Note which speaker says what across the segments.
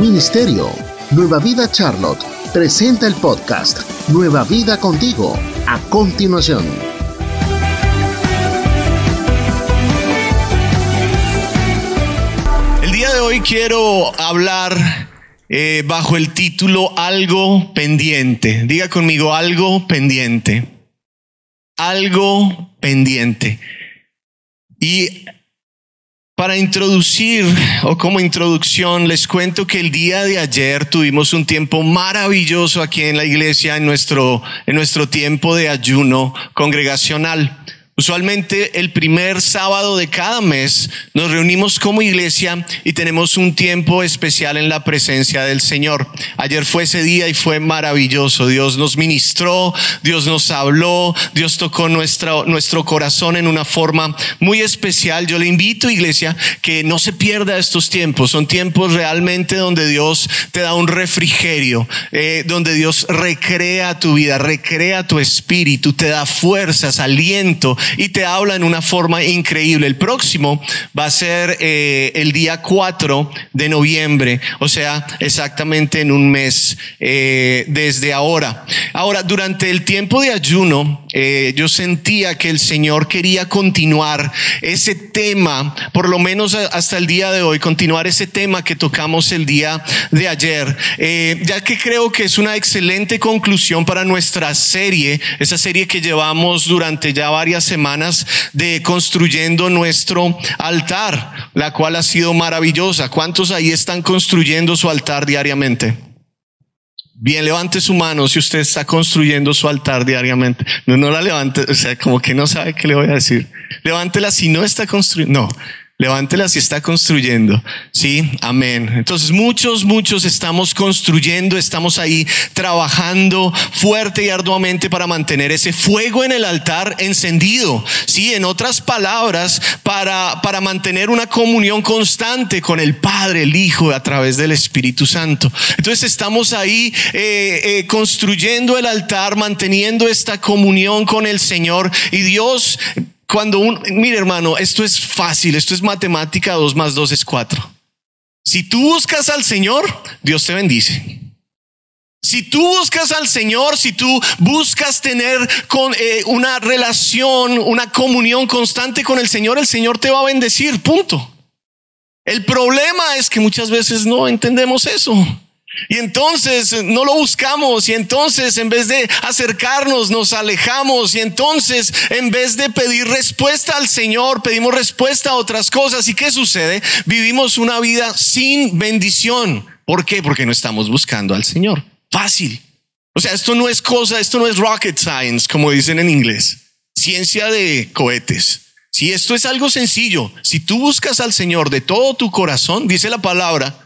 Speaker 1: Ministerio. Nueva Vida Charlotte presenta el podcast Nueva Vida contigo. A continuación.
Speaker 2: El día de hoy quiero hablar eh, bajo el título Algo pendiente. Diga conmigo algo pendiente. Algo pendiente. Y para introducir o como introducción, les cuento que el día de ayer tuvimos un tiempo maravilloso aquí en la iglesia, en nuestro, en nuestro tiempo de ayuno congregacional. Usualmente el primer sábado de cada mes nos reunimos como iglesia y tenemos un tiempo especial en la presencia del Señor. Ayer fue ese día y fue maravilloso. Dios nos ministró, Dios nos habló, Dios tocó nuestra, nuestro corazón en una forma muy especial. Yo le invito, iglesia, que no se pierda estos tiempos. Son tiempos realmente donde Dios te da un refrigerio, eh, donde Dios recrea tu vida, recrea tu espíritu, te da fuerzas, aliento y te habla en una forma increíble. El próximo va a ser eh, el día 4 de noviembre, o sea, exactamente en un mes eh, desde ahora. Ahora, durante el tiempo de ayuno, eh, yo sentía que el Señor quería continuar ese tema, por lo menos hasta el día de hoy, continuar ese tema que tocamos el día de ayer, ya que creo que es una excelente conclusión para nuestra serie, esa serie que llevamos durante ya varias semanas semanas de construyendo nuestro altar, la cual ha sido maravillosa. ¿Cuántos ahí están construyendo su altar diariamente? Bien, levante su mano si usted está construyendo su altar diariamente. No, no la levante, o sea, como que no sabe qué le voy a decir. Levántela si no está construyendo. No, Levántela si está construyendo. Sí, amén. Entonces muchos, muchos estamos construyendo, estamos ahí trabajando fuerte y arduamente para mantener ese fuego en el altar encendido. Sí, en otras palabras, para, para mantener una comunión constante con el Padre, el Hijo, a través del Espíritu Santo. Entonces estamos ahí eh, eh, construyendo el altar, manteniendo esta comunión con el Señor y Dios cuando un, mire hermano, esto es fácil, esto es matemática, dos más dos es cuatro. Si tú buscas al Señor, Dios te bendice. Si tú buscas al Señor, si tú buscas tener con, eh, una relación, una comunión constante con el Señor, el Señor te va a bendecir, punto. El problema es que muchas veces no entendemos eso. Y entonces no lo buscamos y entonces en vez de acercarnos nos alejamos y entonces en vez de pedir respuesta al Señor pedimos respuesta a otras cosas. ¿Y qué sucede? Vivimos una vida sin bendición. ¿Por qué? Porque no estamos buscando al Señor. Fácil. O sea, esto no es cosa, esto no es rocket science, como dicen en inglés. Ciencia de cohetes. Si esto es algo sencillo, si tú buscas al Señor de todo tu corazón, dice la palabra,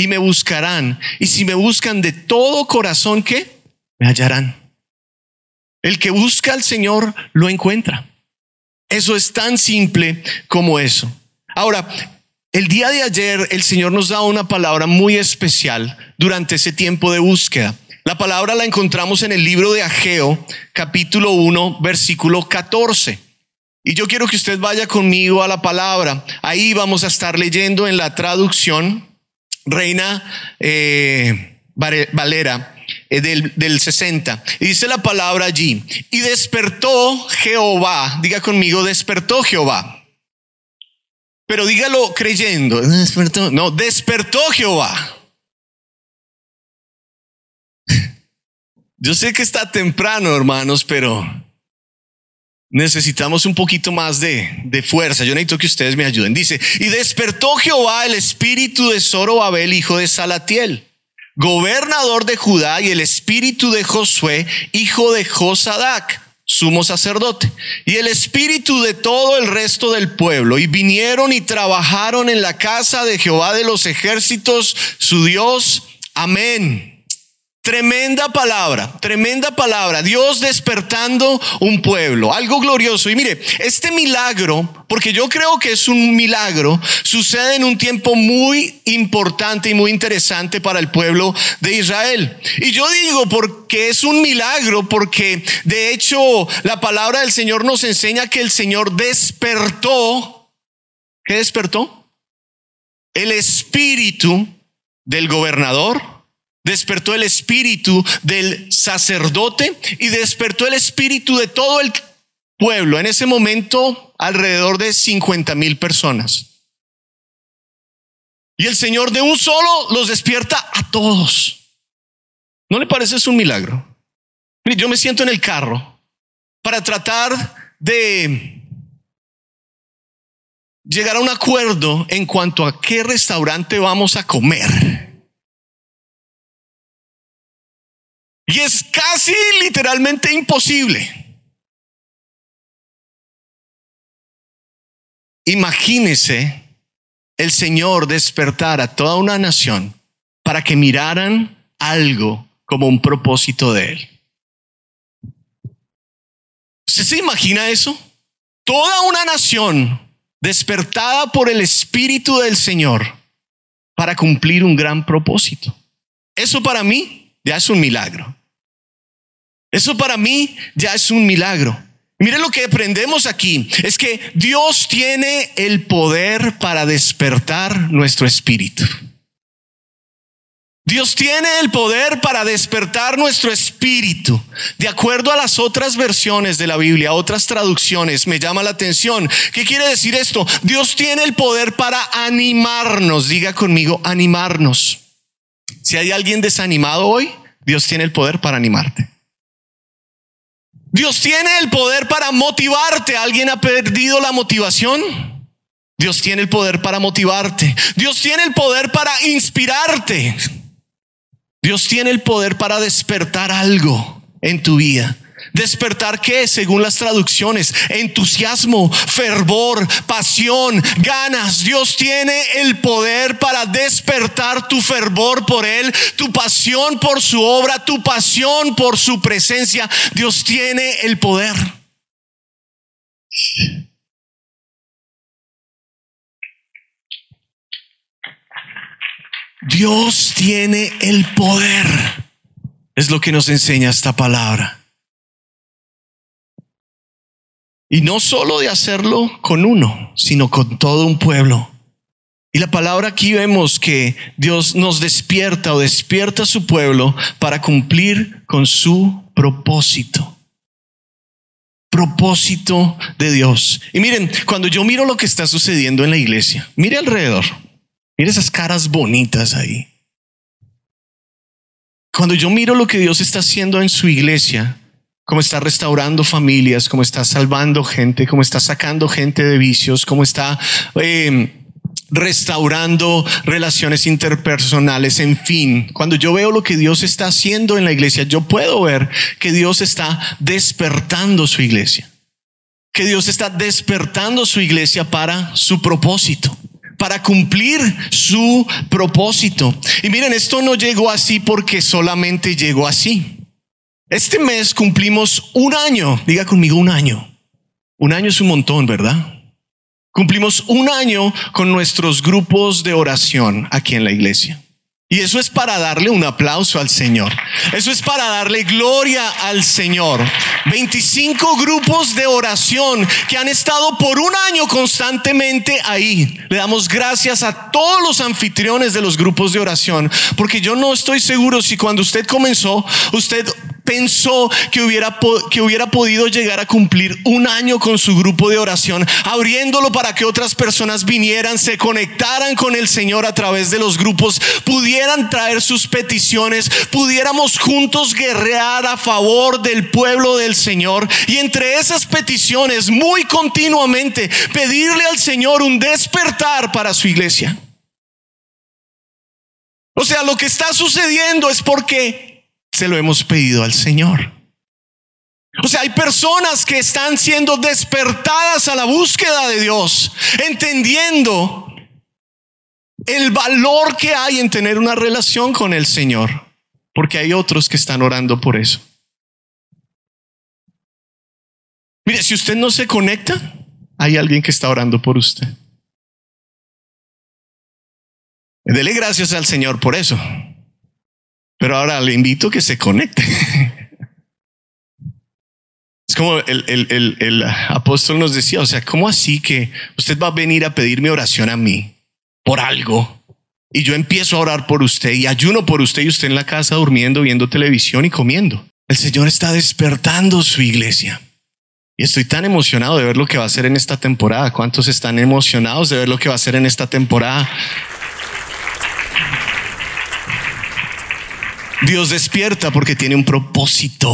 Speaker 2: y me buscarán. Y si me buscan de todo corazón, ¿qué? Me hallarán. El que busca al Señor lo encuentra. Eso es tan simple como eso. Ahora, el día de ayer el Señor nos da una palabra muy especial durante ese tiempo de búsqueda. La palabra la encontramos en el libro de Ageo, capítulo 1, versículo 14. Y yo quiero que usted vaya conmigo a la palabra. Ahí vamos a estar leyendo en la traducción Reina eh, Valera eh, del, del 60. Y dice la palabra allí. Y despertó Jehová. Diga conmigo, despertó Jehová. Pero dígalo creyendo. Despertó. No, despertó Jehová. Yo sé que está temprano, hermanos, pero necesitamos un poquito más de, de, fuerza. Yo necesito que ustedes me ayuden. Dice, y despertó Jehová el espíritu de Zorobabel, hijo de Salatiel, gobernador de Judá, y el espíritu de Josué, hijo de Josadac, sumo sacerdote, y el espíritu de todo el resto del pueblo, y vinieron y trabajaron en la casa de Jehová de los ejércitos, su Dios. Amén. Tremenda palabra, tremenda palabra. Dios despertando un pueblo, algo glorioso. Y mire, este milagro, porque yo creo que es un milagro, sucede en un tiempo muy importante y muy interesante para el pueblo de Israel. Y yo digo porque es un milagro, porque de hecho la palabra del Señor nos enseña que el Señor despertó. ¿Qué despertó? El espíritu del gobernador, despertó el espíritu del sacerdote y despertó el espíritu de todo el pueblo. En ese momento, alrededor de 50 mil personas. Y el Señor de un solo los despierta a todos. ¿No le parece eso un milagro? Yo me siento en el carro para tratar de llegar a un acuerdo en cuanto a qué restaurante vamos a comer. Y es casi literalmente imposible. Imagínese el Señor despertar a toda una nación para que miraran algo como un propósito de Él. ¿Usted se imagina eso? Toda una nación despertada por el Espíritu del Señor para cumplir un gran propósito. Eso para mí ya es un milagro. Eso para mí ya es un milagro. Mire lo que aprendemos aquí, es que Dios tiene el poder para despertar nuestro espíritu. Dios tiene el poder para despertar nuestro espíritu. De acuerdo a las otras versiones de la Biblia, otras traducciones, me llama la atención. ¿Qué quiere decir esto? Dios tiene el poder para animarnos. Diga conmigo, animarnos. Si hay alguien desanimado hoy, Dios tiene el poder para animarte. Dios tiene el poder para motivarte. ¿Alguien ha perdido la motivación? Dios tiene el poder para motivarte. Dios tiene el poder para inspirarte. Dios tiene el poder para despertar algo en tu vida. Despertar qué, según las traducciones, entusiasmo, fervor, pasión, ganas. Dios tiene el poder para despertar tu fervor por Él, tu pasión por su obra, tu pasión por su presencia. Dios tiene el poder. Dios tiene el poder. Es lo que nos enseña esta palabra. Y no solo de hacerlo con uno, sino con todo un pueblo. Y la palabra aquí vemos que Dios nos despierta o despierta a su pueblo para cumplir con su propósito. Propósito de Dios. Y miren, cuando yo miro lo que está sucediendo en la iglesia, mire alrededor, mire esas caras bonitas ahí. Cuando yo miro lo que Dios está haciendo en su iglesia, cómo está restaurando familias, cómo está salvando gente, cómo está sacando gente de vicios, cómo está em, restaurando relaciones interpersonales, en fin. Cuando yo veo lo que Dios está haciendo en la iglesia, yo puedo ver que Dios está despertando su iglesia, que Dios está despertando su iglesia para su propósito para cumplir su propósito. Y miren, esto no llegó así porque solamente llegó así. Este mes cumplimos un año, diga conmigo un año. Un año es un montón, ¿verdad? Cumplimos un año con nuestros grupos de oración aquí en la iglesia. Y eso es para darle un aplauso al Señor. Eso es para darle gloria al Señor. 25 grupos de oración que han estado por un año constantemente ahí. Le damos gracias a todos los anfitriones de los grupos de oración, porque yo no estoy seguro si cuando usted comenzó, usted pensó que hubiera, que hubiera podido llegar a cumplir un año con su grupo de oración, abriéndolo para que otras personas vinieran, se conectaran con el Señor a través de los grupos, pudieran traer sus peticiones, pudiéramos juntos guerrear a favor del pueblo del Señor. Y entre esas peticiones, muy continuamente, pedirle al Señor un despertar para su iglesia. O sea, lo que está sucediendo es porque se lo hemos pedido al Señor. O sea, hay personas que están siendo despertadas a la búsqueda de Dios, entendiendo el valor que hay en tener una relación con el Señor, porque hay otros que están orando por eso. Mire, si usted no se conecta, hay alguien que está orando por usted. Dele gracias al Señor por eso. Pero ahora le invito a que se conecte. Es como el, apóstol nos decía, o sea, ¿cómo así que usted va a venir a pedirme oración a mí por algo? y yo empiezo a orar por usted y ayuno por usted y usted en la casa durmiendo, viendo televisión y comiendo. El Señor está despertando su iglesia. Y estoy tan emocionado de ver lo que va a hacer en esta temporada. ¿Cuántos están emocionados de ver lo que va a hacer en esta temporada? Dios despierta porque tiene un propósito.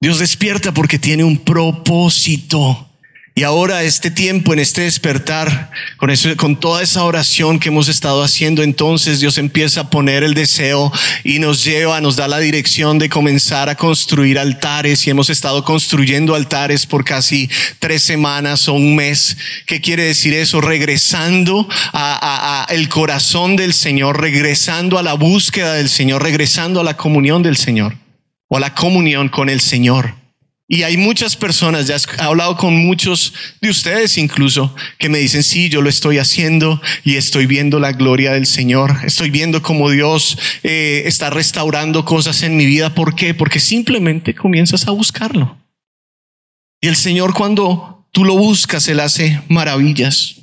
Speaker 2: Dios despierta porque tiene un propósito. Y ahora este tiempo, en este despertar, con, eso, con toda esa oración que hemos estado haciendo, entonces Dios empieza a poner el deseo y nos lleva, nos da la dirección de comenzar a construir altares. Y hemos estado construyendo altares por casi tres semanas o un mes. ¿Qué quiere decir eso? Regresando a, a el corazón del Señor, regresando a la búsqueda del Señor, regresando a la comunión del Señor o a la comunión con el Señor. Y hay muchas personas, ya he hablado con muchos de ustedes incluso, que me dicen, sí, yo lo estoy haciendo y estoy viendo la gloria del Señor, estoy viendo cómo Dios eh, está restaurando cosas en mi vida. ¿Por qué? Porque simplemente comienzas a buscarlo. Y el Señor cuando tú lo buscas, Él hace maravillas.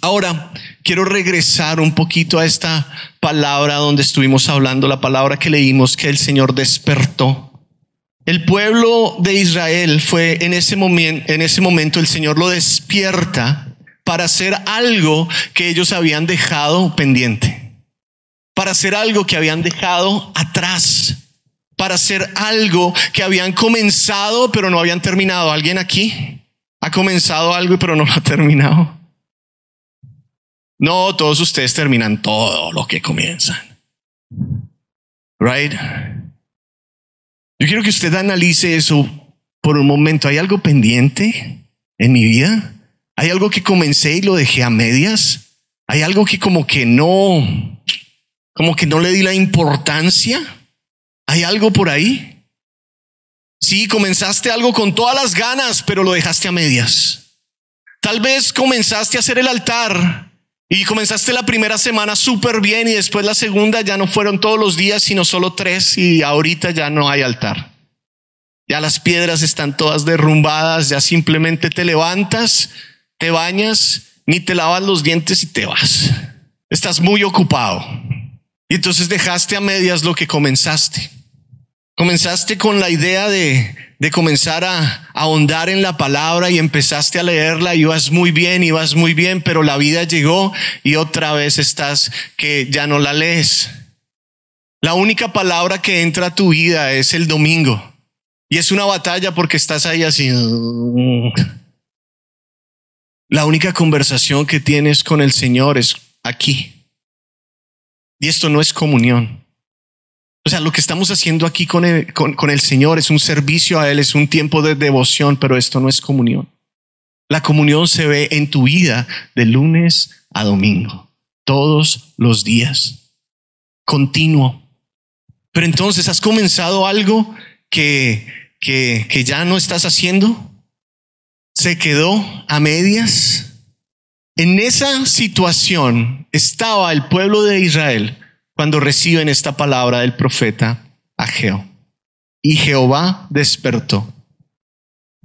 Speaker 2: Ahora, quiero regresar un poquito a esta palabra donde estuvimos hablando, la palabra que leímos, que el Señor despertó. El pueblo de Israel fue en ese momento, en ese momento el Señor lo despierta para hacer algo que ellos habían dejado pendiente, para hacer algo que habían dejado atrás, para hacer algo que habían comenzado pero no habían terminado. ¿Alguien aquí ha comenzado algo pero no lo ha terminado? No, todos ustedes terminan todo lo que comienzan. Right? Yo quiero que usted analice eso por un momento. ¿Hay algo pendiente en mi vida? ¿Hay algo que comencé y lo dejé a medias? ¿Hay algo que como que no, como que no le di la importancia? ¿Hay algo por ahí? Sí, comenzaste algo con todas las ganas, pero lo dejaste a medias. Tal vez comenzaste a hacer el altar y comenzaste la primera semana súper bien y después la segunda ya no fueron todos los días, sino solo tres y ahorita ya no hay altar. Ya las piedras están todas derrumbadas, ya simplemente te levantas, te bañas, ni te lavas los dientes y te vas. Estás muy ocupado. Y entonces dejaste a medias lo que comenzaste. Comenzaste con la idea de, de comenzar a, ahondar en la palabra y empezaste a leerla, y ibas muy bien, ibas muy bien, pero la vida llegó y otra vez estás que ya no la lees. La única palabra que entra a tu vida es el domingo. Y es una batalla porque estás ahí así. La única conversación que tienes con el Señor es aquí. Y esto no es comunión. O sea, lo que estamos haciendo aquí con el, con, el Señor es un servicio a Él, es un tiempo de devoción, pero esto no es comunión. La comunión se ve en tu vida de lunes a domingo, todos los días, continuo. Pero entonces has comenzado algo que, que, que ya no estás haciendo, se quedó a medias. En esa situación estaba el pueblo de Israel cuando reciben esta palabra del profeta Ageo. Y Jehová despertó.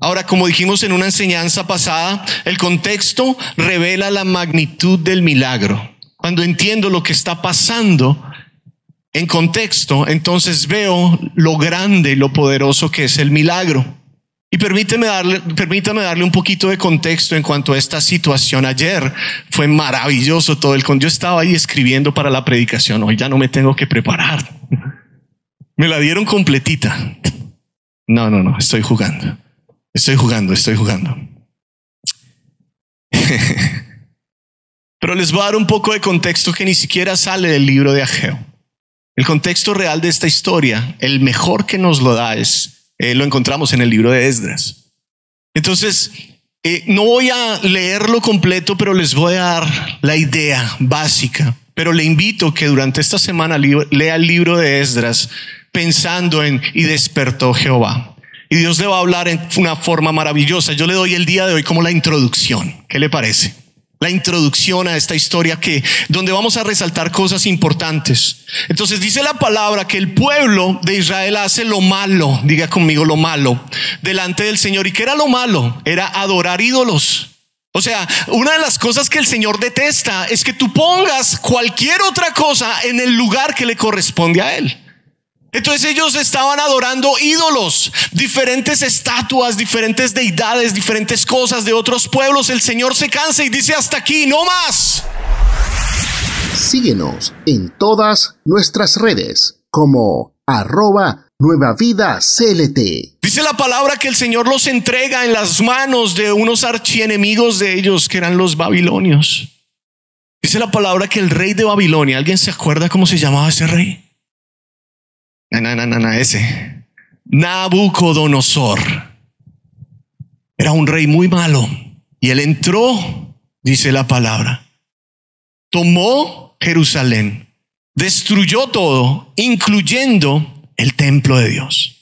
Speaker 2: Ahora, como dijimos en una enseñanza pasada, el contexto revela la magnitud del milagro. Cuando entiendo lo que está pasando en contexto, entonces veo lo grande, lo poderoso que es el milagro. Y permíteme darle, permítame darle un poquito de contexto en cuanto a esta situación. Ayer fue maravilloso todo el Yo estaba ahí escribiendo para la predicación. Hoy ya no me tengo que preparar. Me la dieron completita. No, no, no, estoy jugando. Estoy jugando, estoy jugando. Pero les voy a dar un poco de contexto que ni siquiera sale del libro de Ageo. El contexto real de esta historia, el mejor que nos lo da es eh, lo encontramos en el libro de Esdras. Entonces, eh, no voy a leerlo completo, pero les voy a dar la idea básica. Pero le invito que durante esta semana lea el libro de Esdras pensando en y despertó Jehová. Y Dios le va a hablar en una forma maravillosa. Yo le doy el día de hoy como la introducción. ¿Qué le parece? La introducción a esta historia que donde vamos a resaltar cosas importantes. Entonces dice la palabra que el pueblo de Israel hace lo malo, diga conmigo lo malo, delante del Señor. ¿Y qué era lo malo? Era adorar ídolos. O sea, una de las cosas que el Señor detesta es que tú pongas cualquier otra cosa en el lugar que le corresponde a Él. Entonces ellos estaban adorando ídolos, diferentes estatuas, diferentes deidades, diferentes cosas de otros pueblos. El Señor se cansa y dice hasta aquí, no más.
Speaker 1: Síguenos en todas nuestras redes como arroba Nueva Vida CLT.
Speaker 2: Dice la palabra que el Señor los entrega en las manos de unos archienemigos de ellos que eran los babilonios. Dice la palabra que el rey de Babilonia, ¿alguien se acuerda cómo se llamaba ese rey? Na, ese. Nabucodonosor. Era un rey muy malo. Y él entró, dice la palabra. Tomó Jerusalén. Destruyó todo, incluyendo el templo de Dios.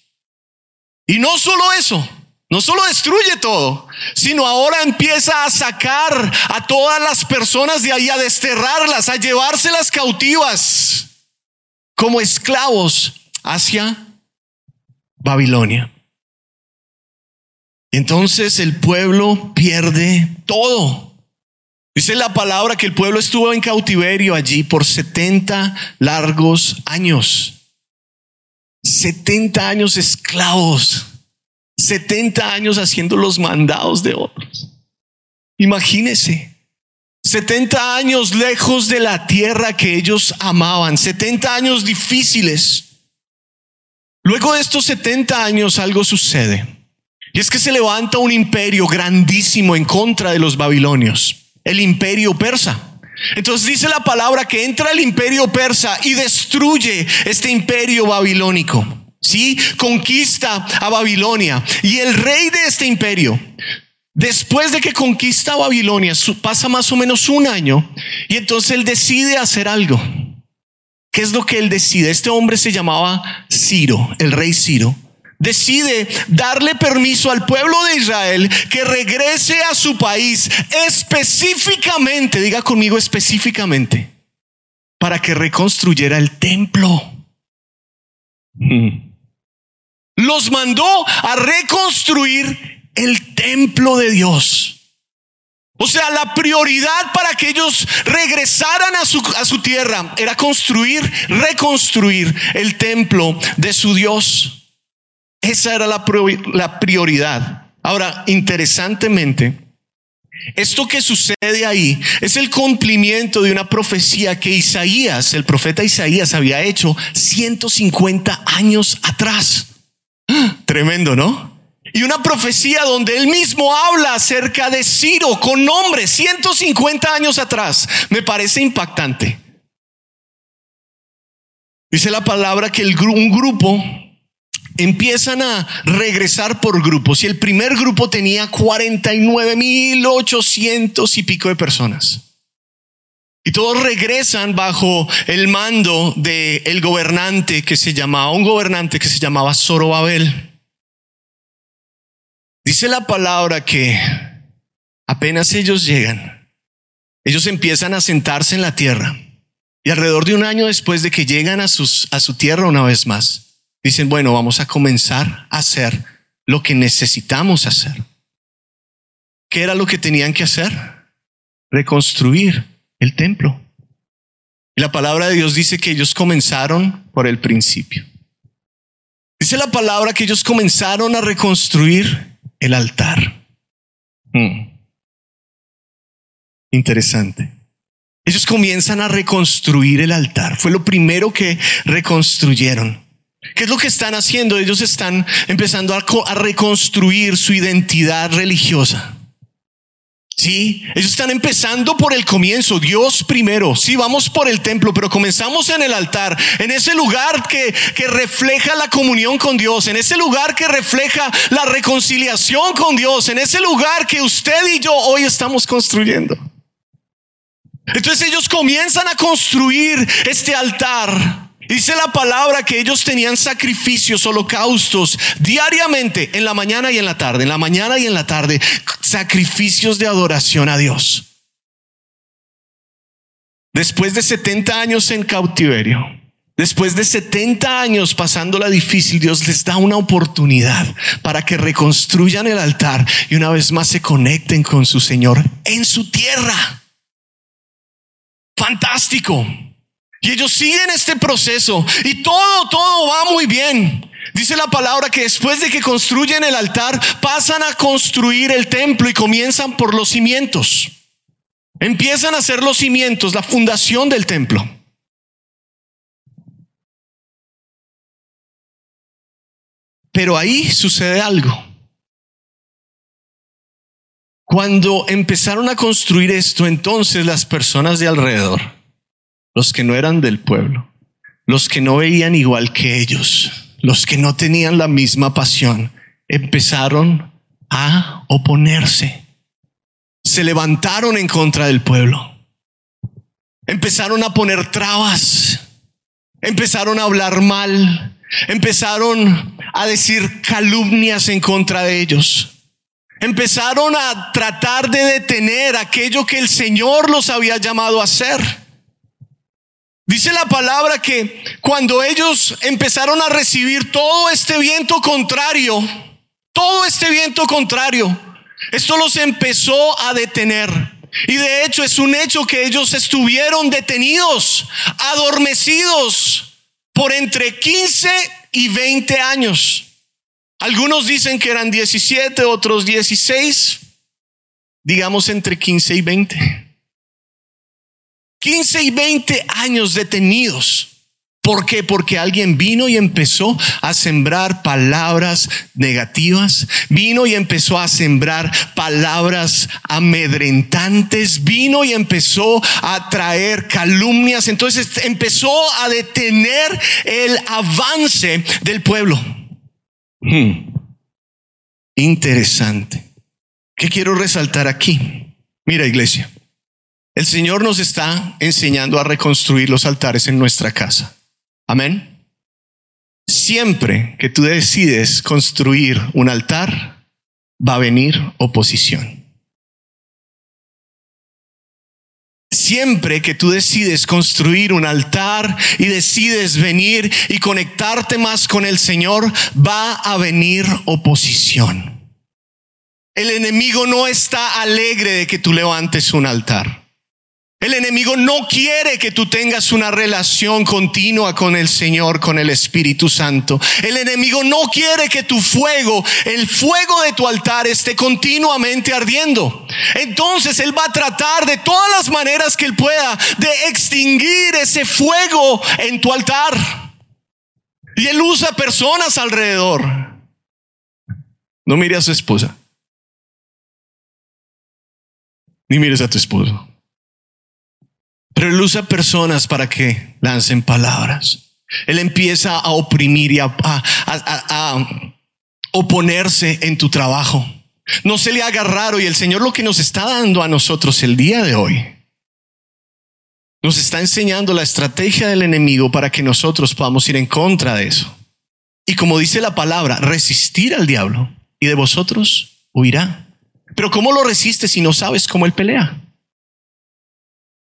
Speaker 2: Y no solo eso, no solo destruye todo, sino ahora empieza a sacar a todas las personas de ahí, a desterrarlas, a llevárselas cautivas como esclavos hacia Babilonia. Entonces el pueblo pierde todo. Dice la palabra que el pueblo estuvo en cautiverio allí por 70 largos años. 70 años esclavos, 70 años haciendo los mandados de otros. Imagínese, 70 años lejos de la tierra que ellos amaban, 70 años difíciles. Luego de estos 70 años algo sucede. Y es que se levanta un imperio grandísimo en contra de los babilonios, el imperio persa. Entonces dice la palabra que entra el imperio persa y destruye este imperio babilónico. ¿Sí? Conquista a Babilonia. Y el rey de este imperio, después de que conquista Babilonia, pasa más o menos un año y entonces él decide hacer algo. ¿Qué es lo que él decide? Este hombre se llamaba Ciro, el rey Ciro decide darle permiso al pueblo de Israel que regrese a su país específicamente, diga conmigo específicamente, para que reconstruyera el templo. Los mandó a reconstruir el templo de Dios. O sea, la prioridad para que ellos regresaran a su, a su tierra era construir, reconstruir el templo de su Dios. Esa era la, prioridad. Ahora, interesantemente, esto que sucede ahí es el cumplimiento de una profecía que Isaías, el profeta Isaías, había hecho 150 años atrás. Tremendo, ¿no? Y una profecía donde él mismo habla acerca de Ciro con nombre 150 años atrás. Me parece impactante. Dice la palabra que el, un grupo empiezan a regresar por grupos y el primer grupo tenía 49.800 y pico de personas. Y todos regresan bajo el mando del el gobernante que se llamaba, un gobernante que se llamaba Zorobabel. Dice la palabra que apenas ellos llegan, ellos empiezan a sentarse en la tierra. Y alrededor de un año después de que llegan a, sus, a su tierra una vez más, dicen, bueno, vamos a comenzar a hacer lo que necesitamos hacer. ¿Qué era lo que tenían que hacer? Reconstruir el templo. Y la palabra de Dios dice que ellos comenzaron por el principio. Dice la palabra que ellos comenzaron a reconstruir el altar. Hmm. Interesante. Ellos comienzan a reconstruir el altar. Fue lo primero que reconstruyeron. ¿Qué es lo que están haciendo? Ellos están empezando a, reconstruir su identidad religiosa. Sí, ellos están empezando por el comienzo, Dios primero. Sí, vamos por el templo, pero comenzamos en el altar, en ese lugar que, que refleja la comunión con Dios, en ese lugar que refleja la reconciliación con Dios, en ese lugar que usted y yo hoy estamos construyendo. Entonces ellos comienzan a construir este altar Dice la palabra que ellos tenían sacrificios, holocaustos diariamente, en la mañana y en la tarde, en la mañana y en la tarde, sacrificios de adoración a Dios. Después de 70 años en cautiverio, Después de 70 años pasándola difícil, Dios les da una oportunidad para que reconstruyan el altar y una vez más se conecten con su Señor en su tierra. Fantástico. Y ellos siguen este proceso y todo, todo va muy bien. Dice la palabra que después de que construyen el altar, pasan a construir el templo y comienzan por los cimientos. Empiezan a hacer los cimientos, la fundación del templo. Pero ahí sucede algo. Cuando empezaron a construir esto, entonces las personas de alrededor, los que no eran del pueblo, los que no veían igual que ellos, los que no tenían la misma pasión, empezaron a oponerse. Se levantaron en contra del pueblo. Empezaron a poner trabas. Empezaron a hablar mal. Empezaron a decir calumnias en contra de ellos. Empezaron a tratar de detener aquello que el Señor los había llamado a hacer. Dice la palabra que cuando ellos empezaron a recibir todo este viento contrario, todo este viento contrario, esto los empezó a detener. Y de hecho es un hecho que ellos estuvieron detenidos, adormecidos por entre 15 y 20 años. Algunos dicen que eran 17, otros 16, digamos entre 15 y 20. 15 y 20 años detenidos. ¿Por qué? Porque alguien vino y empezó a sembrar palabras negativas, vino y empezó a sembrar palabras amedrentantes, vino y empezó a traer calumnias, entonces empezó a detener el avance del pueblo. Hmm. Interesante. ¿Qué quiero resaltar aquí? Mira, iglesia, el Señor nos está enseñando a reconstruir los altares en nuestra casa. Amén. Siempre que tú decides construir un altar, va a venir oposición. Siempre que tú decides construir un altar y decides venir y conectarte más con el Señor, va a venir oposición. El enemigo no está alegre de que tú levantes un altar. El enemigo no quiere que tú tengas una relación continua con el Señor, con el Espíritu Santo. El enemigo no quiere que tu fuego, el fuego de tu altar esté continuamente ardiendo. Entonces Él va a tratar de todas las maneras que Él pueda de extinguir ese fuego en tu altar. Y Él usa personas alrededor. No mires a su esposa. Ni mires a tu esposo. Pero él usa personas para que lancen palabras. Él empieza a oprimir y a, oponerse en tu trabajo. No se le haga raro y el Señor lo que nos está dando a nosotros el día de hoy, nos está enseñando la estrategia del enemigo para que nosotros podamos ir en contra de eso. Y como dice la palabra, resistir al diablo y de vosotros huirá. Pero ¿cómo lo resistes si no sabes cómo él pelea?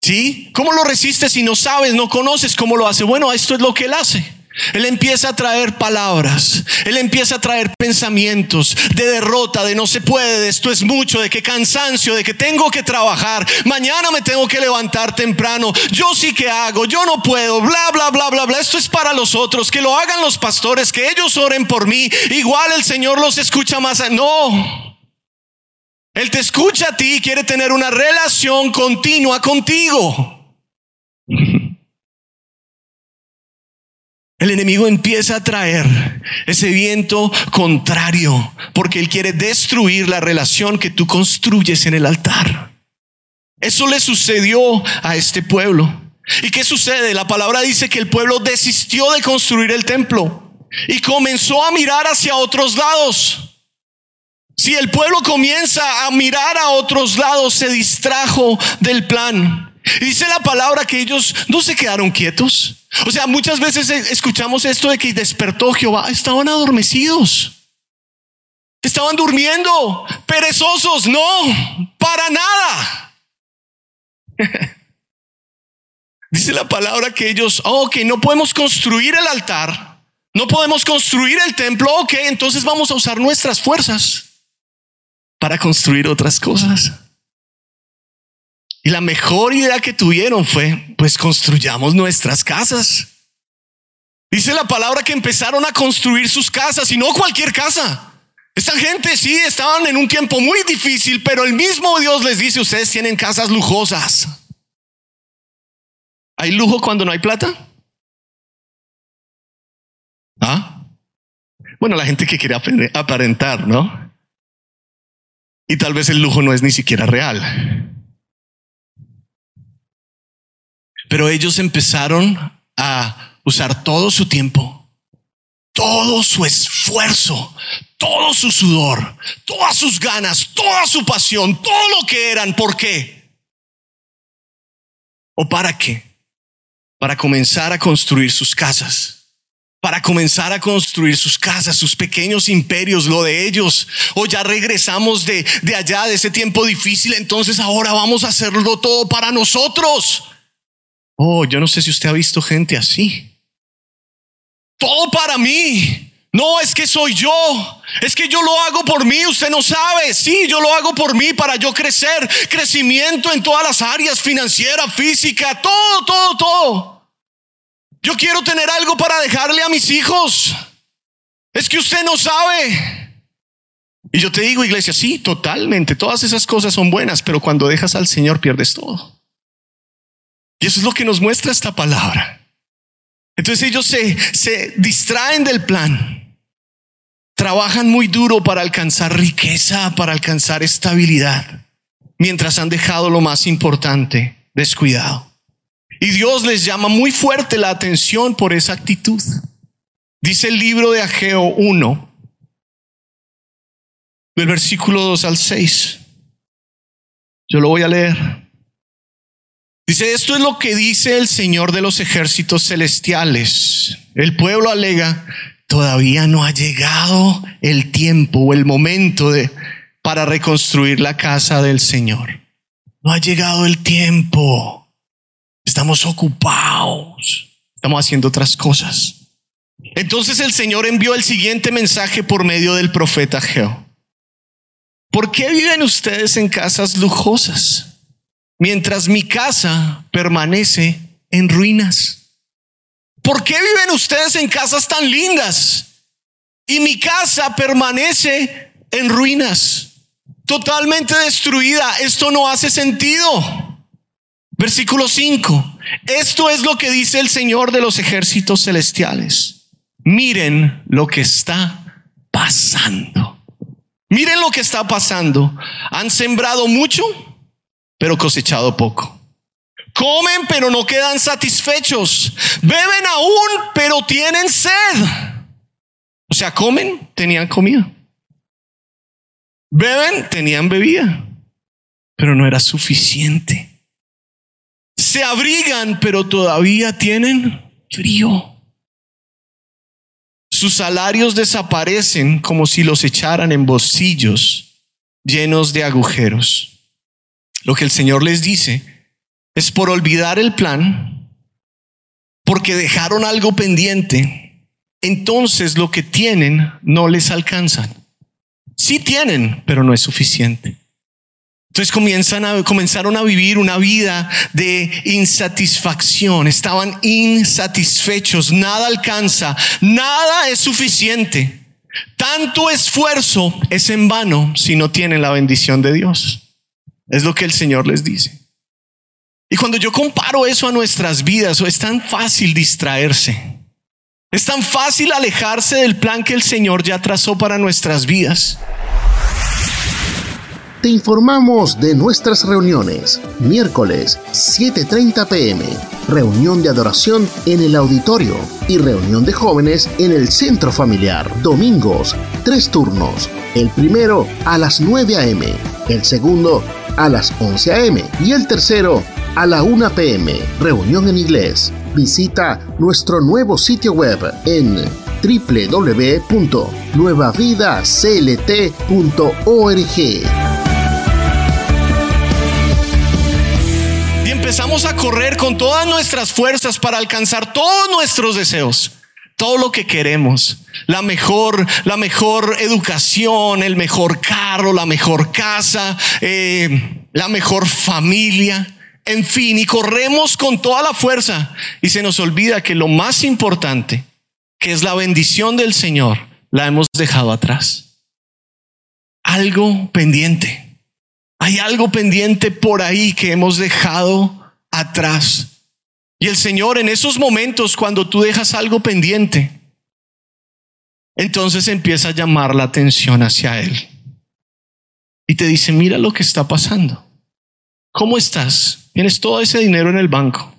Speaker 2: ¿Sí? ¿Cómo lo resistes si no sabes, no conoces cómo lo hace? Bueno, esto es lo que él hace. Él empieza a traer palabras, él empieza a traer pensamientos de derrota, de no se puede, de esto es mucho, de que cansancio, de que tengo que trabajar, mañana me tengo que levantar temprano, yo sí que hago, yo no puedo, bla, bla, bla, bla, bla. Esto es para los otros, que lo hagan los pastores, que ellos oren por mí, igual el Señor los escucha más. No, él te escucha a ti y quiere tener una relación continua contigo. El enemigo empieza a traer ese viento contrario porque él quiere destruir la relación que tú construyes en el altar. Eso le sucedió a este pueblo. ¿Y qué sucede? La palabra dice que el pueblo desistió de construir el templo y comenzó a mirar hacia otros lados. Si el pueblo comienza a mirar a otros lados, se distrajo del plan. dice la palabra que ellos no se quedaron quietos. O sea, muchas veces escuchamos esto de que despertó Jehová. Estaban adormecidos. Estaban durmiendo, perezosos. No, para nada. Dice la palabra que ellos, oh, ok, no podemos construir el altar, no podemos construir el templo, ok, entonces vamos a usar nuestras fuerzas para construir otras cosas. Y la mejor idea que tuvieron fue, pues construyamos nuestras casas. Dice la palabra que empezaron a construir sus casas y no cualquier casa. Esta gente sí estaban en un tiempo muy difícil, pero el mismo Dios les dice, ustedes tienen casas lujosas. ¿Hay lujo cuando no hay plata? ¿Ah? Bueno, la gente que quiere aparentar, ¿no? Y tal vez el lujo no es ni siquiera real. Pero ellos empezaron a usar todo su tiempo, todo su esfuerzo, todo su sudor, todas sus ganas, toda su pasión, todo lo que eran. ¿Por qué? ¿O para qué? para comenzar a construir sus casas para comenzar a construir sus casas, sus pequeños imperios, lo de ellos. O ya regresamos de, de, allá, de ese tiempo difícil, entonces ahora vamos a hacerlo todo para nosotros. Oh, yo no sé si usted ha visto gente así. Todo para mí. No, es que soy yo. Es que yo lo hago por mí. Usted no sabe. Sí, yo lo hago por mí para yo crecer. Crecimiento en todas las áreas, financiera, física, todo, todo, todo. Yo quiero tener algo para dejarle a mis hijos. Es que usted no sabe. Y yo te digo, iglesia, sí, totalmente. Todas esas cosas son buenas, pero cuando dejas al Señor pierdes todo. Y eso es lo que nos muestra esta palabra. Entonces ellos se, se distraen del plan Trabajan muy duro para alcanzar riqueza, para alcanzar estabilidad, mientras han dejado lo más importante descuidado. Y Dios les llama muy fuerte la atención por esa actitud. Dice el libro de Ageo 1, del versículo 2 al 6. Yo lo voy a leer. Dice, esto es lo que dice el Señor de los ejércitos celestiales. El pueblo alega, todavía no ha llegado el tiempo o el momento de, para reconstruir la casa del Señor. No ha llegado el tiempo. Estamos ocupados. Estamos haciendo otras cosas. Entonces el Señor envió el siguiente mensaje por medio del profeta Geo. ¿Por qué viven ustedes en casas lujosas mientras mi casa permanece en ruinas? ¿por qué viven ustedes en casas tan lindas? Y mi casa permanece en ruinas, totalmente destruida. Esto no hace sentido. Versículo 5. Esto es lo que dice el Señor de los ejércitos celestiales. Miren lo que está pasando. Miren lo que está pasando. Han sembrado mucho, pero cosechado poco. Comen pero no quedan satisfechos. Beben aún pero tienen sed. O sea, comen, tenían comida. Beben, tenían bebida. Pero no era suficiente. Se abrigan pero todavía tienen frío. Sus salarios desaparecen como si los echaran en bolsillos llenos de agujeros. Lo que el Señor les dice es por olvidar el plan, porque dejaron algo pendiente, entonces lo que tienen no les alcanza. Sí tienen, pero no es suficiente. Entonces comienzan a, comenzaron a vivir una vida de insatisfacción, estaban insatisfechos, nada alcanza, nada es suficiente. Tanto esfuerzo es en vano si no tienen la bendición de Dios. Es lo que el Señor les dice. Y cuando yo comparo eso a nuestras vidas, es tan fácil distraerse. Es tan fácil alejarse del plan que el Señor ya trazó para nuestras vidas.
Speaker 1: Te informamos de nuestras reuniones. Miércoles 7.30 pm. Reunión de adoración en el auditorio y reunión de jóvenes en el centro familiar. Domingos, tres turnos. El primero a las 9 am. El segundo a las 11 am. Y el tercero a la 1 pm, reunión en inglés. Visita nuestro nuevo sitio web en www.nuevavidaclt.org.
Speaker 2: empezamos a correr con todas nuestras fuerzas para alcanzar todos nuestros deseos, todo lo que queremos, la mejor, la mejor educación, el mejor carro, la mejor casa, eh, la mejor familia, en fin, y corremos con toda la fuerza y se nos olvida que lo más importante, que es la bendición del Señor, la hemos dejado atrás. Algo pendiente. Hay algo pendiente por ahí que hemos dejado atrás. Y el Señor en esos momentos, cuando tú dejas algo pendiente, entonces empieza a llamar la atención hacia Él. Y te dice, mira lo que está pasando. ¿Cómo estás? Tienes todo ese dinero en el banco.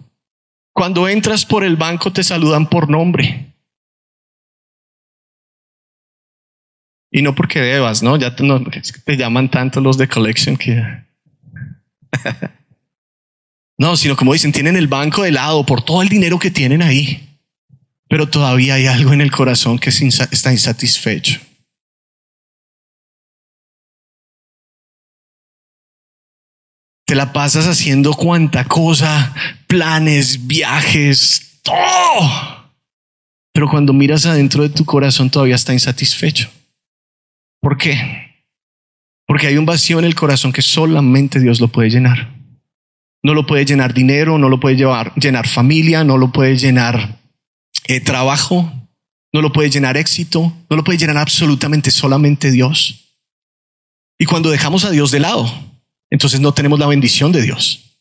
Speaker 2: Cuando entras por el banco te saludan por nombre. Y no porque debas, ¿no? Ya te, llaman tanto los de collection que... no, sino como dicen, tienen el banco de lado por todo el dinero que tienen ahí. Pero todavía hay algo en el corazón que está insatisfecho. Te la pasas haciendo cuanta cosa, planes, viajes, todo. Pero cuando miras adentro de tu corazón todavía está insatisfecho. ¿Por qué? Porque hay un vacío en el corazón que solamente Dios lo puede llenar. No lo puede llenar dinero, no lo puede llevar, llenar familia, no lo puede llenar eh, trabajo, no lo puede llenar éxito, no lo puede llenar absolutamente solamente Dios. Y cuando dejamos a Dios de lado, entonces no tenemos la bendición de Dios.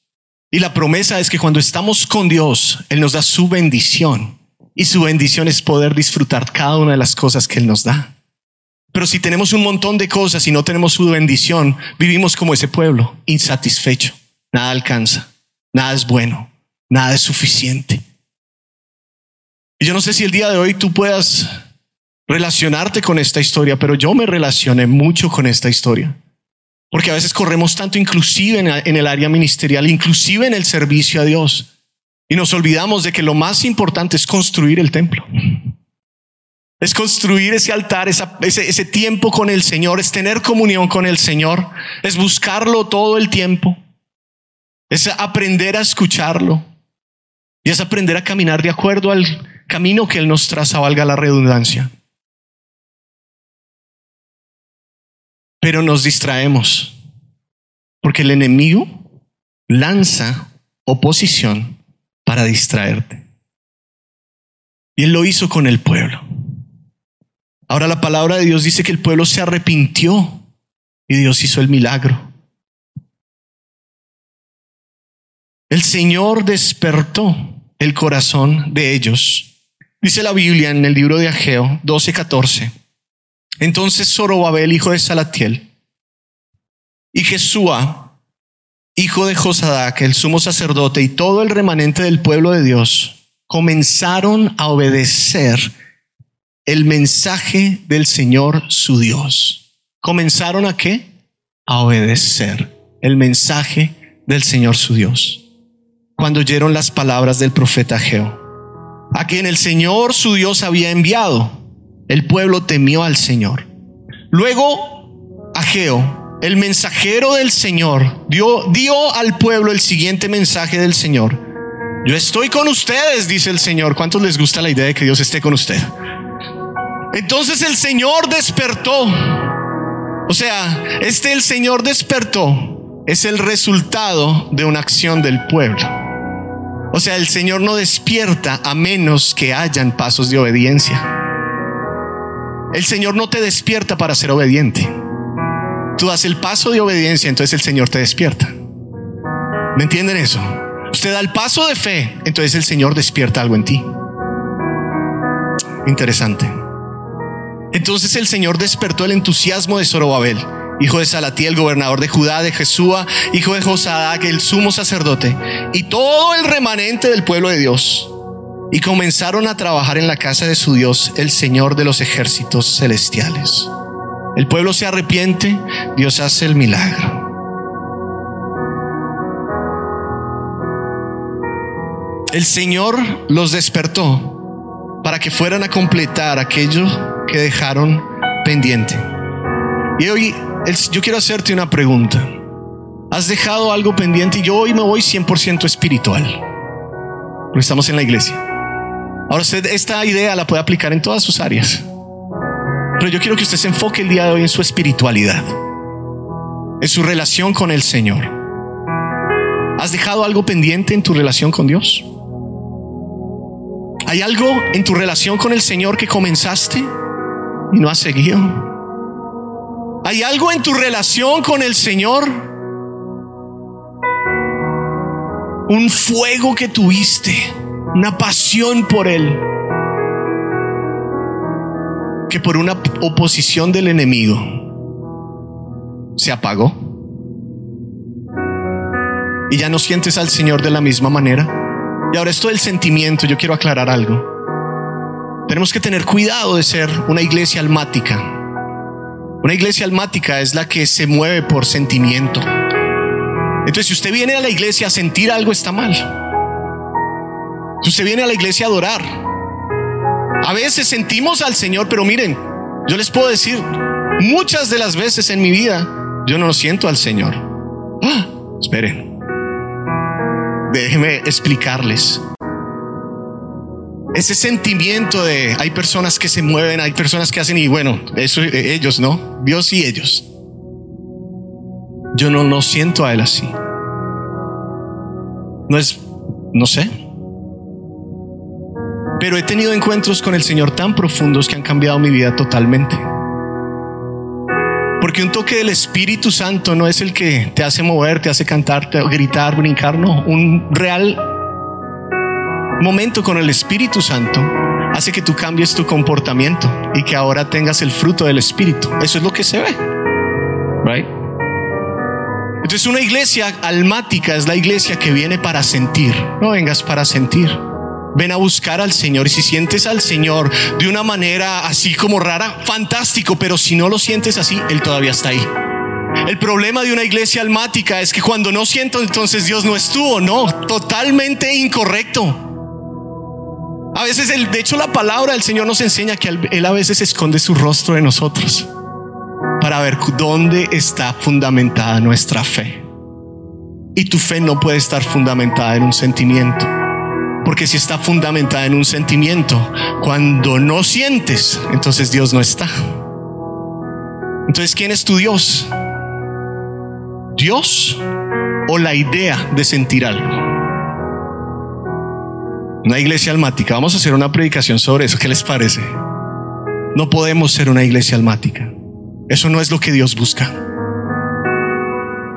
Speaker 2: Y la promesa es que cuando estamos con Dios, Él nos da su bendición. Y su bendición es poder disfrutar cada una de las cosas que Él nos da. Pero si tenemos un montón de cosas y no tenemos su bendición, vivimos como ese pueblo, insatisfecho. Nada alcanza, nada es bueno, nada es suficiente. Y yo no sé si el día de hoy tú puedas relacionarte con esta historia, pero yo me relacioné mucho con esta historia. Porque a veces corremos tanto inclusive en el área ministerial, inclusive en el servicio a Dios. Y nos olvidamos de que lo más importante es construir el templo. Es construir ese altar, ese, ese tiempo con el Señor, es tener comunión con el Señor, es buscarlo todo el tiempo, es aprender a escucharlo y es aprender a caminar de acuerdo al camino que Él nos traza, valga la redundancia. Pero nos distraemos porque el enemigo lanza oposición para distraerte. Y Él lo hizo con el pueblo. Ahora la palabra de Dios dice que el pueblo se arrepintió y Dios hizo el milagro. El Señor despertó el corazón de ellos. Dice la Biblia en el libro de Ageo 12:14. Entonces Zorobabel, hijo de Salatiel, y Jesúa, hijo de Josadac, el sumo sacerdote, y todo el remanente del pueblo de Dios, comenzaron a obedecer el mensaje del Señor su Dios. ¿Comenzaron a qué? A obedecer el mensaje del Señor su Dios. Cuando oyeron las palabras del profeta Ageo, a quien el Señor su Dios había enviado, el pueblo temió al Señor. Luego, Ageo, el mensajero del Señor, dio, dio al pueblo el siguiente mensaje del Señor. Yo estoy con ustedes, dice el Señor. ¿Cuántos les gusta la idea de que Dios esté con usted? Entonces el Señor despertó. O sea, este el Señor despertó es el resultado de una acción del pueblo. O sea, el Señor no despierta a menos que hayan pasos de obediencia. El Señor no te despierta para ser obediente. Tú das el paso de obediencia, entonces el Señor te despierta. ¿Me entienden eso? Usted da el paso de fe, entonces el Señor despierta algo en ti. Interesante. Entonces el Señor despertó el entusiasmo de Zorobabel, hijo de Salatiel, gobernador de Judá, de Jesúa, hijo de Josadac, el sumo sacerdote, y todo el remanente del pueblo de Dios. Y comenzaron a trabajar en la casa de su Dios, el Señor de los ejércitos celestiales. El pueblo se arrepiente, Dios hace el milagro. El Señor los despertó para que fueran a completar aquello que dejaron pendiente. Y hoy yo quiero hacerte una pregunta. Has dejado algo pendiente y yo hoy me voy 100% espiritual. Porque estamos en la iglesia. Ahora usted esta idea la puede aplicar en todas sus áreas. Pero yo quiero que usted se enfoque el día de hoy en su espiritualidad, en su relación con el Señor. ¿Has dejado algo pendiente en tu relación con Dios? ¿Hay algo en tu relación con el Señor que comenzaste y no has seguido? ¿Hay algo en tu relación con el Señor? Un fuego que tuviste, una pasión por Él que por una oposición del enemigo se apagó. Y ya no sientes al Señor de la misma manera. Y ahora esto del sentimiento, yo quiero aclarar algo. Tenemos que tener cuidado de ser una iglesia almática. Una iglesia almática es la que se mueve por sentimiento. Entonces, si usted viene a la iglesia a sentir algo, está mal. Si usted viene a la iglesia a adorar, a veces sentimos al Señor, pero miren, yo les puedo decir, muchas de las veces en mi vida yo no lo siento al Señor. ¡Ah! Esperen, déjenme explicarles. Ese sentimiento de hay personas que se mueven, hay personas que hacen y bueno, eso ellos, ¿no? Dios y ellos. Yo no lo siento a él así. No es, no sé, pero he tenido encuentros con el Señor tan profundos que han cambiado mi vida totalmente. Porque un toque del Espíritu Santo no es el que te hace mover, te hace cantar, gritar, brincar, no. Un real momento con el Espíritu Santo hace que tú cambies tu comportamiento y que ahora tengas el fruto del Espíritu. Eso es lo que se ve. Right? Entonces una iglesia almática es la iglesia que viene para sentir. No vengas para sentir. Ven a buscar al Señor y si sientes al Señor de una manera así como rara, fantástico, pero si no lo sientes así, Él todavía está ahí. El problema de una iglesia almática es que cuando no siento, entonces Dios no estuvo, no, totalmente incorrecto. A veces, el, de hecho, la palabra del Señor nos enseña que Él a veces esconde su rostro de nosotros para ver dónde está fundamentada nuestra fe. Y tu fe no puede estar fundamentada en un sentimiento. Porque si está fundamentada en un sentimiento, cuando no sientes, entonces Dios no está. Entonces, ¿quién es tu Dios? ¿Dios o la idea de sentir algo? Una iglesia almática. Vamos a hacer una predicación sobre eso. ¿Qué les parece? No podemos ser una iglesia almática. Eso no es lo que Dios busca.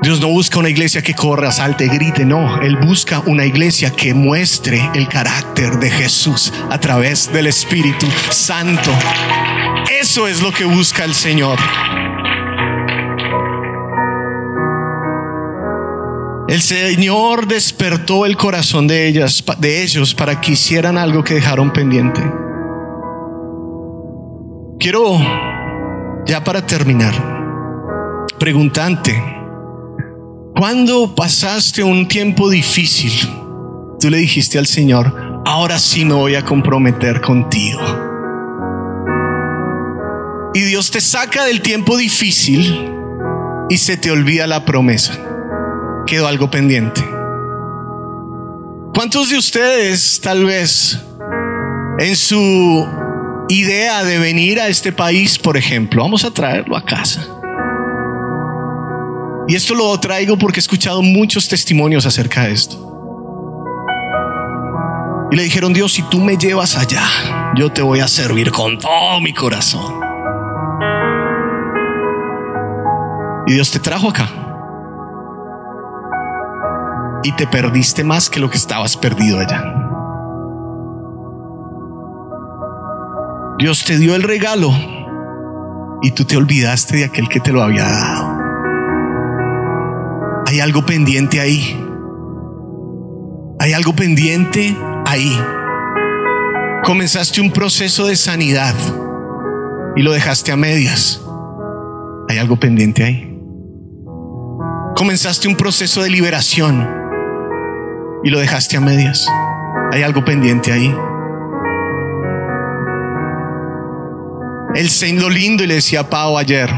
Speaker 2: Dios no busca una iglesia que corra, salte, grite, no. Él busca una iglesia que muestre el carácter de Jesús a través del Espíritu Santo. Eso es lo que busca el Señor. El Señor despertó el corazón de ellas, de ellos, para que hicieran algo que dejaron pendiente. Quiero, ya para terminar, preguntante, cuando pasaste un tiempo difícil, tú le dijiste al Señor, ahora sí me voy a comprometer contigo. Y Dios te saca del tiempo difícil y se te olvida la promesa. Quedó algo pendiente. ¿Cuántos de ustedes tal vez en su idea de venir a este país, por ejemplo, vamos a traerlo a casa? Y esto lo traigo porque he escuchado muchos testimonios acerca de esto. Y le dijeron, Dios, si tú me llevas allá, yo te voy a servir con todo mi corazón. Y Dios te trajo acá. Y te perdiste más que lo que estabas perdido allá. Dios te dio el regalo y tú te olvidaste de aquel que te lo había dado. Hay algo pendiente ahí. Hay algo pendiente ahí. Comenzaste un proceso de sanidad y lo dejaste a medias. Hay algo pendiente ahí. Comenzaste un proceso de liberación y lo dejaste a medias. Hay algo pendiente ahí. El lo lindo, y le decía a Pau ayer,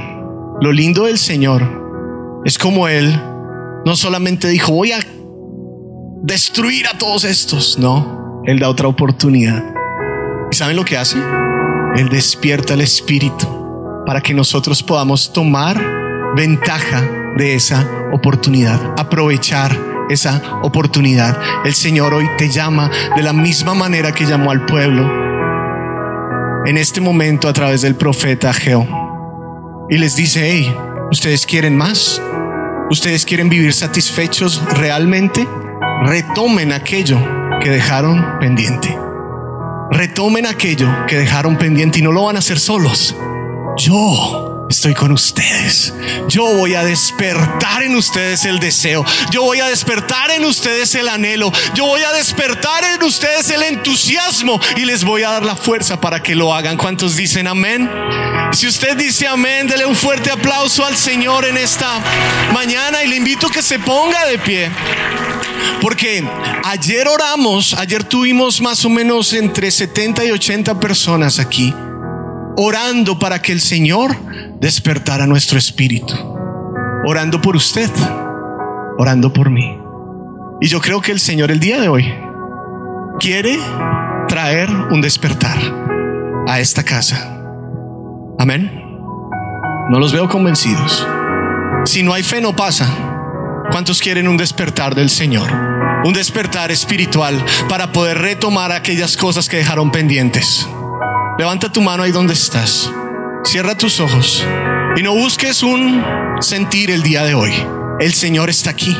Speaker 2: lo lindo del Señor es como Él No solamente dijo, voy a destruir a todos estos. No, Él da otra oportunidad. ¿Y saben lo que hace? Él despierta el espíritu para que nosotros podamos tomar ventaja de esa oportunidad, aprovechar esa oportunidad. El Señor hoy te llama de la misma manera que llamó al pueblo en este momento a través del profeta Geo. Y les dice, hey, ¿ustedes quieren más? ¿Ustedes quieren vivir satisfechos realmente? Retomen aquello que dejaron pendiente. Retomen aquello que dejaron pendiente y no lo van a hacer solos. Yo estoy con ustedes. Yo voy a despertar en ustedes el deseo. Yo voy a despertar en ustedes el anhelo. Yo voy a despertar en ustedes el entusiasmo y les voy a dar la fuerza para que lo hagan. ¿Cuántos dicen amén? Si usted dice amén, dele un fuerte aplauso al Señor en esta mañana y le invito a que se ponga de pie. Porque ayer oramos, ayer tuvimos más o menos entre 70 y 80 personas aquí orando para que el Señor despertara nuestro espíritu. Orando por usted, orando por mí. Y yo creo que el Señor el día de hoy quiere traer un despertar a esta casa. Amén. No los veo convencidos. Si no hay fe, no pasa. ¿Cuántos quieren un despertar del Señor? Un despertar espiritual para poder retomar aquellas cosas que dejaron pendientes. Levanta tu mano ahí donde estás. Cierra tus ojos y no busques un sentir el día de hoy. El Señor está aquí.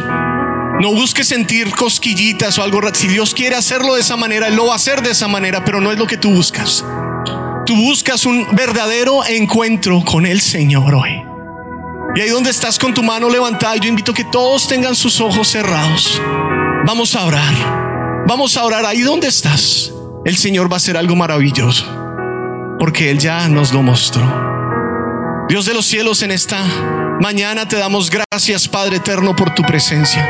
Speaker 2: No busques sentir cosquillitas o algo. Si Dios quiere hacerlo de esa manera, Él lo va a hacer de esa manera, pero no es lo que tú buscas. Tú buscas un verdadero encuentro con el Señor hoy. Y ahí donde estás con tu mano levantada, yo invito a que todos tengan sus ojos cerrados. Vamos a orar. Vamos a orar ahí donde estás. El Señor va a hacer algo maravilloso porque Él ya nos lo mostró. Dios de los cielos, en esta mañana te damos gracias, Padre eterno, por tu presencia.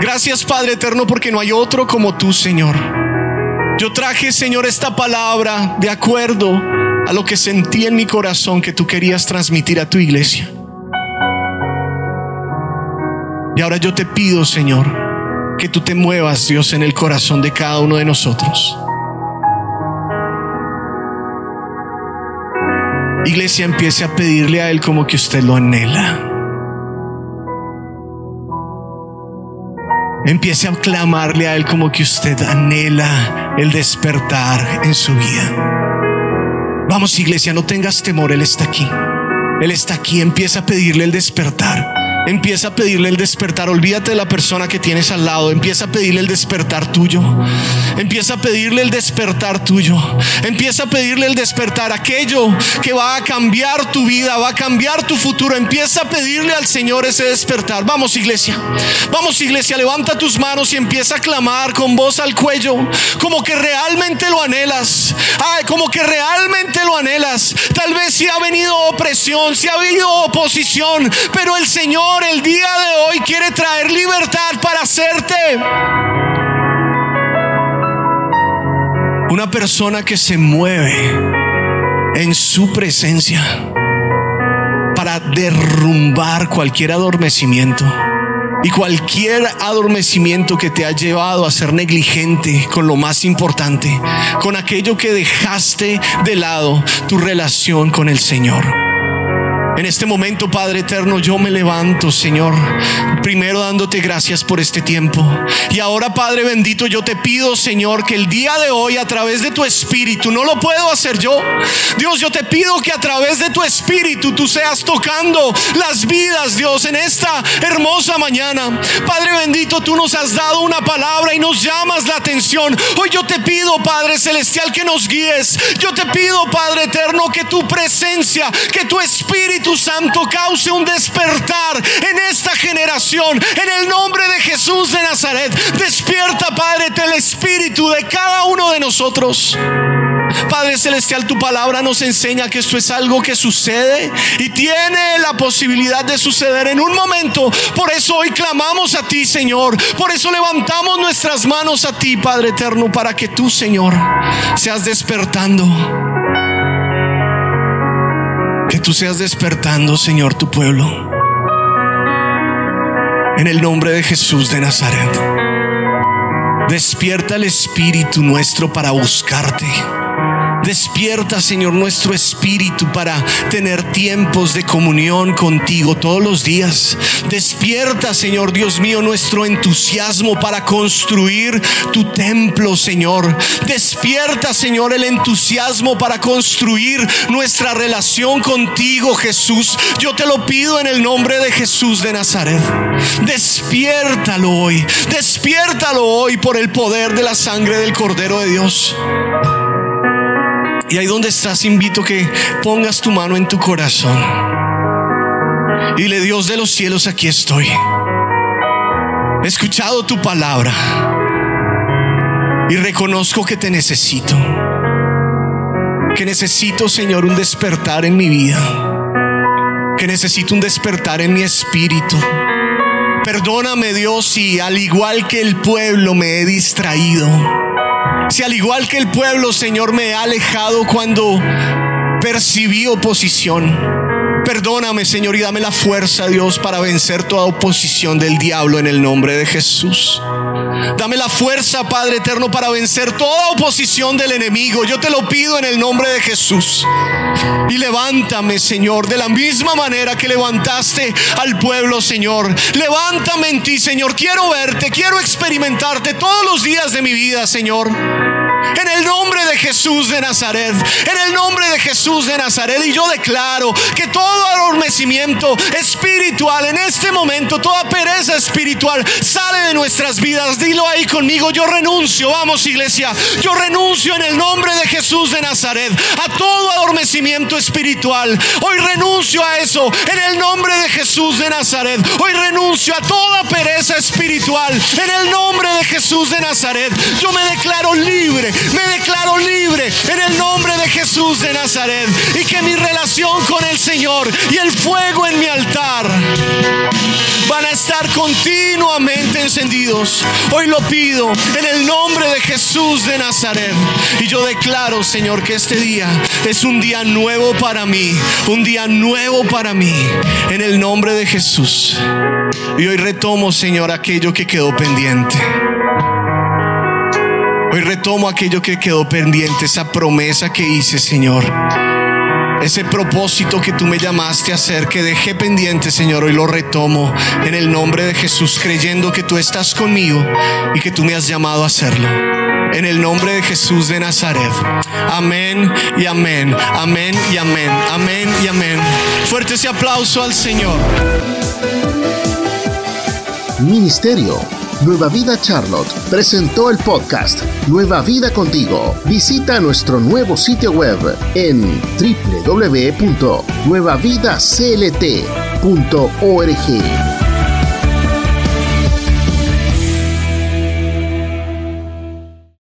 Speaker 2: Gracias, Padre eterno, porque no hay otro como tú, Señor. Yo traje, Señor, esta palabra de acuerdo a lo que sentí en mi corazón que tú querías transmitir a tu iglesia. Y ahora yo te pido, Señor, que tú te muevas, Dios, en el corazón de cada uno de nosotros. Iglesia, empiece a pedirle a Él como que usted lo anhela. Empiece a clamarle a Él como que usted anhela el despertar en su vida. Vamos, iglesia, no tengas temor, Él está aquí. Él está aquí, empieza a pedirle el despertar. Empieza a pedirle el despertar. Olvídate de la persona que tienes al lado. Empieza a pedirle el despertar tuyo. Empieza a pedirle el despertar tuyo. Empieza a pedirle el despertar. Aquello que va a cambiar tu vida, va a cambiar tu futuro. Empieza a pedirle al Señor ese despertar. Vamos iglesia. Vamos iglesia. Levanta tus manos y empieza a clamar con voz al cuello. Como que realmente lo anhelas. Ay, como que realmente lo anhelas. Tal vez si ha venido opresión, si ha habido oposición. Pero el Señor el día de hoy quiere traer libertad para hacerte una persona que se mueve en su presencia para derrumbar cualquier adormecimiento. Y cualquier adormecimiento que te ha llevado a ser negligente con lo más importante, con aquello que dejaste de lado, tu relación con el Señor. En este momento, Padre eterno, yo me levanto, Señor, primero dándote gracias por este tiempo. Y ahora, Padre bendito, yo te pido, Señor, que el día de hoy, a través de tu Espíritu, no lo puedo hacer yo. Dios, yo te pido que a través de tu Espíritu tú seas tocando las vidas, Dios, en esta hermosa mañana. Padre bendito, tú nos has dado una palabra y nos llamas la atención. Hoy yo te pido, Padre celestial, que nos guíes. Yo te pido, Padre eterno, que tu presencia, que tu Espíritu, tu Santo cause un despertar en esta generación. En el nombre de Jesús de Nazaret, despierta, Padre, el Espíritu de cada uno de nosotros. Padre Celestial, tu palabra nos enseña que esto es algo que sucede y tiene la posibilidad de suceder en un momento. Por eso hoy clamamos a ti, Señor. Por eso levantamos nuestras manos a ti, Padre Eterno, para que tú, Señor, seas despertando que tú seas despertando, Señor, tu pueblo. En el nombre de Jesús de Nazaret. Despierta el espíritu nuestro para buscarte. Despierta, Señor, nuestro espíritu para tener tiempos de comunión contigo todos los días. Despierta, Señor Dios mío, nuestro entusiasmo para construir tu templo, Señor. Despierta, Señor, el entusiasmo para construir nuestra relación contigo, Jesús. Yo te lo pido en el nombre de Jesús de Nazaret. Despiértalo hoy. Despiértalo hoy por el poder de la sangre del Cordero de Dios. Y ahí donde estás, invito que pongas tu mano en tu corazón. Y le Dios de los cielos, aquí estoy. He escuchado tu palabra. Y reconozco que te necesito. Que necesito, Señor, un despertar en mi vida. Que necesito un despertar en mi espíritu. Perdóname Dios si al igual que el pueblo me he distraído si al igual que el pueblo, Señor, me ha alejado cuando percibí oposición. Perdóname, Señor, y dame la fuerza, Dios, para vencer toda oposición del diablo en el nombre de Jesús. Dame la fuerza, Padre eterno, para vencer toda oposición del enemigo. Yo te lo pido en el nombre de Jesús. Y levántame, Señor, de la misma manera que levantaste al pueblo, Señor. Levántame en ti, Señor. Quiero verte, quiero experimentarte todos los días de mi vida, Señor. En el nombre de Jesús de Nazaret. En el nombre de Jesús de Nazaret. Y yo declaro que todo adormecimiento espiritual en este momento, toda pereza espiritual sale de nuestras vidas. Dilo ahí conmigo. Yo renuncio. Vamos iglesia. Yo renuncio en el nombre de Jesús de Nazaret a todo adormecimiento espiritual. Hoy renuncio a eso en el nombre de Jesús de Nazaret. Hoy renuncio a toda pereza espiritual en el nombre de Jesús de Nazaret. Yo me declaro libre me declaro libre en el nombre de Jesús de Nazaret. Y que mi relación con el Señor y el fuego en mi altar van a estar continuamente encendidos. Hoy lo pido en el nombre de Jesús de Nazaret. Y yo declaro, Señor, que este día es un día nuevo para mí. Un día nuevo para mí. En el nombre de Jesús. Y hoy retomo, Señor, aquello que quedó pendiente. Retomo aquello que quedó pendiente, esa promesa que hice, Señor. Ese propósito que tú me llamaste a hacer, que dejé pendiente, Señor, hoy lo retomo en el nombre de Jesús, creyendo que tú estás conmigo y que tú me has llamado a hacerlo. En el nombre de Jesús de Nazaret. Amén y amén. Amén y amén. Amén y amén. Fuerte ese aplauso al Señor.
Speaker 1: Ministerio Nueva Vida Charlotte presentó el podcast Nueva Vida Contigo. Visita nuestro nuevo sitio web en www.nuevavidaclt.org.